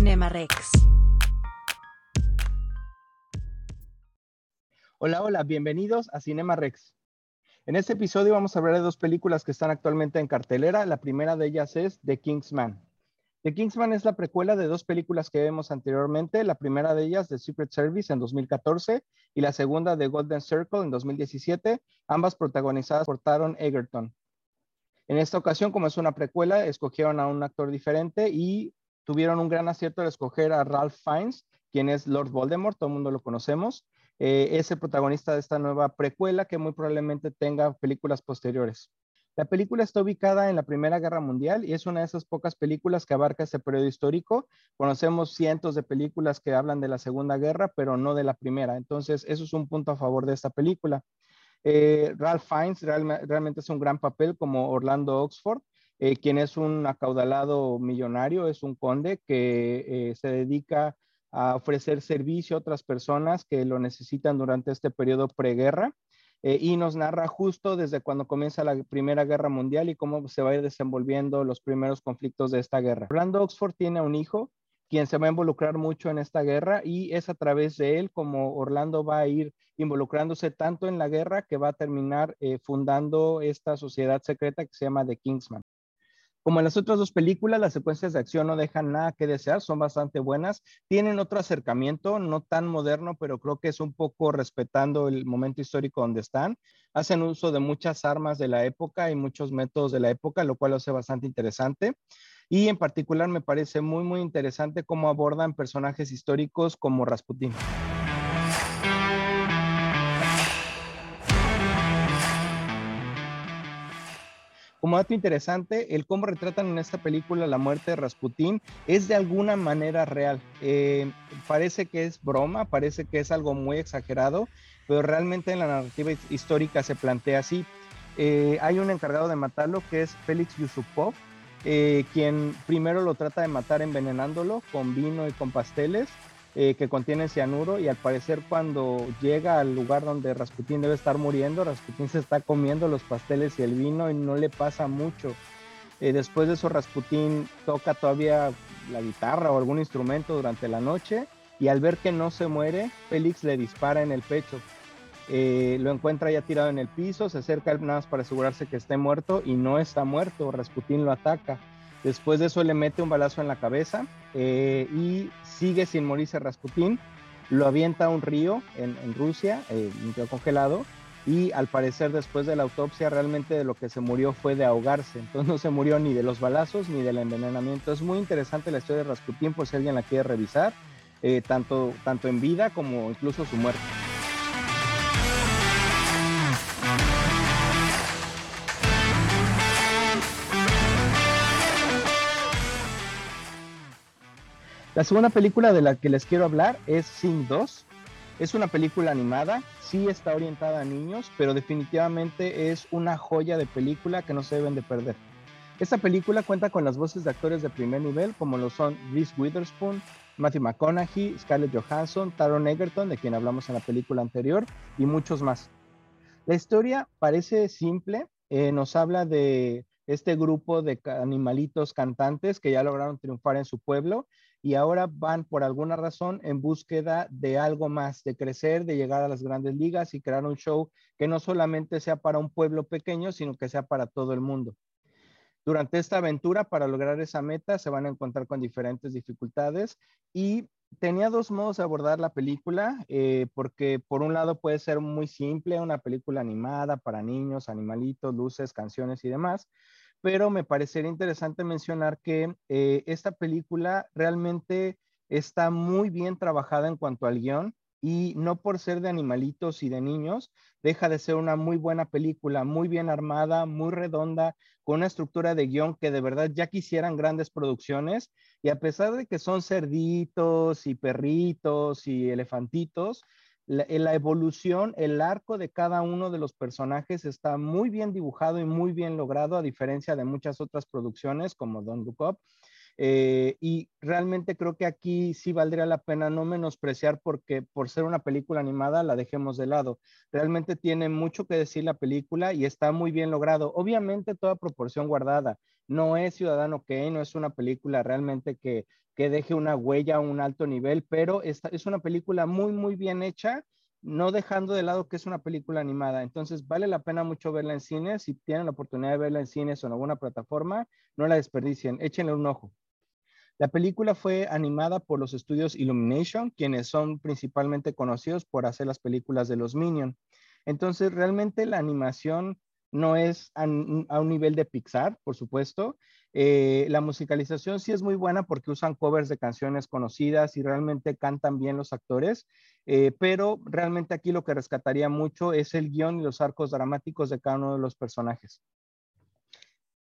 Cinema Rex. Hola, hola, bienvenidos a Cinema Rex. En este episodio vamos a hablar de dos películas que están actualmente en cartelera. La primera de ellas es The Kingsman. The Kingsman es la precuela de dos películas que vimos anteriormente. La primera de ellas, The Secret Service, en 2014, y la segunda, The Golden Circle, en 2017, ambas protagonizadas por Taron Egerton. En esta ocasión, como es una precuela, escogieron a un actor diferente y tuvieron un gran acierto al escoger a Ralph Fiennes, quien es Lord Voldemort, todo el mundo lo conocemos. Eh, es el protagonista de esta nueva precuela que muy probablemente tenga películas posteriores. La película está ubicada en la Primera Guerra Mundial y es una de esas pocas películas que abarca ese periodo histórico. Conocemos cientos de películas que hablan de la Segunda Guerra, pero no de la Primera. Entonces, eso es un punto a favor de esta película. Eh, Ralph Fiennes realmente es un gran papel como Orlando Oxford, eh, quien es un acaudalado millonario, es un conde que eh, se dedica a ofrecer servicio a otras personas que lo necesitan durante este periodo preguerra. Eh, y nos narra justo desde cuando comienza la Primera Guerra Mundial y cómo se va a ir desenvolviendo los primeros conflictos de esta guerra. Orlando Oxford tiene un hijo quien se va a involucrar mucho en esta guerra y es a través de él como Orlando va a ir involucrándose tanto en la guerra que va a terminar eh, fundando esta sociedad secreta que se llama The Kingsman. Como en las otras dos películas, las secuencias de acción no dejan nada que desear, son bastante buenas. Tienen otro acercamiento, no tan moderno, pero creo que es un poco respetando el momento histórico donde están. Hacen uso de muchas armas de la época y muchos métodos de la época, lo cual lo hace bastante interesante. Y en particular me parece muy, muy interesante cómo abordan personajes históricos como Rasputín. Como dato interesante, el cómo retratan en esta película la muerte de Rasputín es de alguna manera real. Eh, parece que es broma, parece que es algo muy exagerado, pero realmente en la narrativa histórica se plantea así. Eh, hay un encargado de matarlo que es Félix Yusupov, eh, quien primero lo trata de matar envenenándolo con vino y con pasteles. Eh, que contiene cianuro y al parecer cuando llega al lugar donde Rasputín debe estar muriendo, Rasputín se está comiendo los pasteles y el vino y no le pasa mucho. Eh, después de eso Rasputín toca todavía la guitarra o algún instrumento durante la noche y al ver que no se muere, Félix le dispara en el pecho. Eh, lo encuentra ya tirado en el piso, se acerca nada más para asegurarse que esté muerto y no está muerto, Rasputín lo ataca. Después de eso le mete un balazo en la cabeza eh, y sigue sin morirse Rasputín. Lo avienta a un río en, Rusia, eh, congelado, y al parecer después de la autopsia realmente de lo que se murió fue de ahogarse. Entonces no se murió ni de los balazos ni del envenenamiento. Es muy interesante la historia de Rasputín por si alguien la quiere revisar, eh, tanto, tanto en vida como incluso su muerte. La segunda película de la que les quiero hablar es Sing 2. Es una película animada, sí está orientada a niños, pero definitivamente es una joya de película que no se deben de perder. Esta película cuenta con las voces de actores de primer nivel, como lo son Reese Witherspoon, Matthew McConaughey, Scarlett Johansson, Taron Egerton, de quien hablamos en la película anterior, y muchos más. La historia parece simple, eh, nos habla de este grupo de animalitos cantantes que ya lograron triunfar en su pueblo y ahora van por alguna razón en búsqueda de algo más, de crecer, de llegar a las grandes ligas y crear un show que no solamente sea para un pueblo pequeño, sino que sea para todo el mundo. Durante esta aventura, para lograr esa meta, se van a encontrar con diferentes dificultades y tenía dos modos de abordar la película, eh, porque por un lado puede ser muy simple, una película animada para niños, animalitos, luces, canciones y demás, pero me parecería interesante mencionar que eh, esta película realmente está muy bien trabajada en cuanto al guion y no por ser de animalitos y de niños, deja de ser una muy buena película, muy bien armada, muy redonda, con una estructura de guion que de verdad ya quisieran grandes producciones. Y a pesar de que son cerditos y perritos y elefantitos, la, evolución, el arco de cada uno de los personajes está muy bien dibujado y muy bien logrado, a diferencia de muchas otras producciones como Don't Look. Eh, y realmente creo que aquí sí valdría la pena no menospreciar porque por ser una película animada la dejemos de lado. Realmente tiene mucho que decir la película y está muy bien logrado. Obviamente toda proporción guardada. No es Ciudadano Kane, no es una película realmente que, que deje una huella a un alto nivel, pero esta, es una película muy, muy bien hecha no dejando de lado que es una película animada. Entonces, vale la pena mucho verla en cines. Si tienen la oportunidad de verla en cines o en alguna plataforma, no la desperdicien, échenle un ojo. La película fue animada por los estudios Illumination, quienes son principalmente conocidos por hacer las películas de los Minions. Entonces, realmente la animación no es a, un nivel de Pixar, por supuesto. Eh, la musicalización sí es muy buena porque usan covers de canciones conocidas y realmente cantan bien los actores, eh, pero realmente aquí lo que rescataría mucho es el guion y los arcos dramáticos de cada uno de los personajes.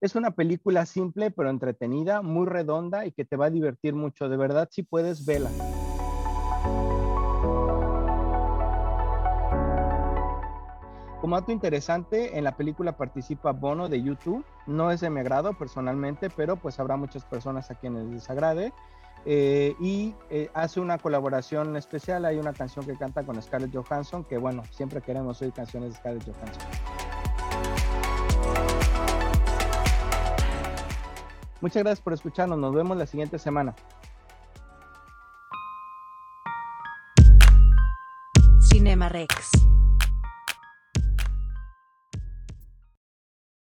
Es una película simple pero entretenida, muy redonda y que te va a divertir mucho. De verdad, si puedes, vela. Como dato interesante, en la película participa Bono de YouTube. No es de mi agrado personalmente, pero pues habrá muchas personas a quienes les agrade. Eh, y eh, hace una colaboración especial. Hay una canción que canta con Scarlett Johansson, que bueno, siempre queremos oír canciones de Scarlett Johansson. Muchas gracias por escucharnos. Nos vemos la siguiente semana. Cinema Rex.